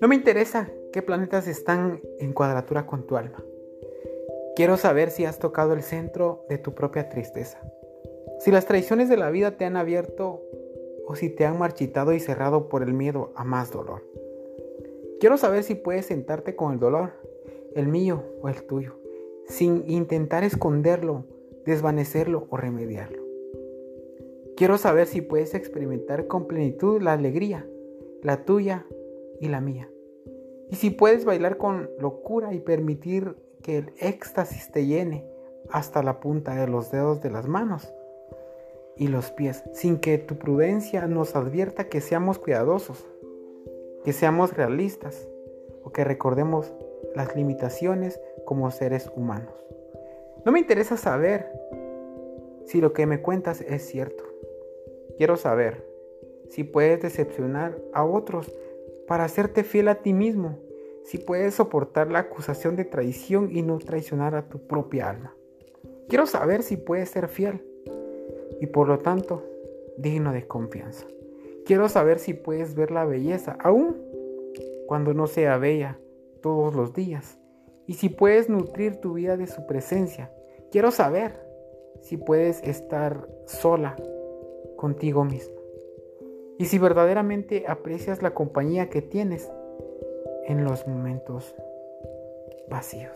No me interesa qué planetas están en cuadratura con tu alma. Quiero saber si has tocado el centro de tu propia tristeza. Si las traiciones de la vida te han abierto o si te han marchitado y cerrado por el miedo a más dolor. Quiero saber si puedes sentarte con el dolor, el mío o el tuyo, sin intentar esconderlo, desvanecerlo o remediarlo. Quiero saber si puedes experimentar con plenitud la alegría, la tuya y la mía. Y si puedes bailar con locura y permitir que el éxtasis te llene hasta la punta de los dedos de las manos y los pies, sin que tu prudencia nos advierta que seamos cuidadosos, que seamos realistas o que recordemos las limitaciones como seres humanos. No me interesa saber si lo que me cuentas es cierto. Quiero saber si puedes decepcionar a otros para hacerte fiel a ti mismo, si puedes soportar la acusación de traición y no traicionar a tu propia alma. Quiero saber si puedes ser fiel y por lo tanto digno de confianza. Quiero saber si puedes ver la belleza, aún cuando no sea bella todos los días, y si puedes nutrir tu vida de su presencia. Quiero saber si puedes estar sola contigo misma. Y si verdaderamente aprecias la compañía que tienes en los momentos vacíos.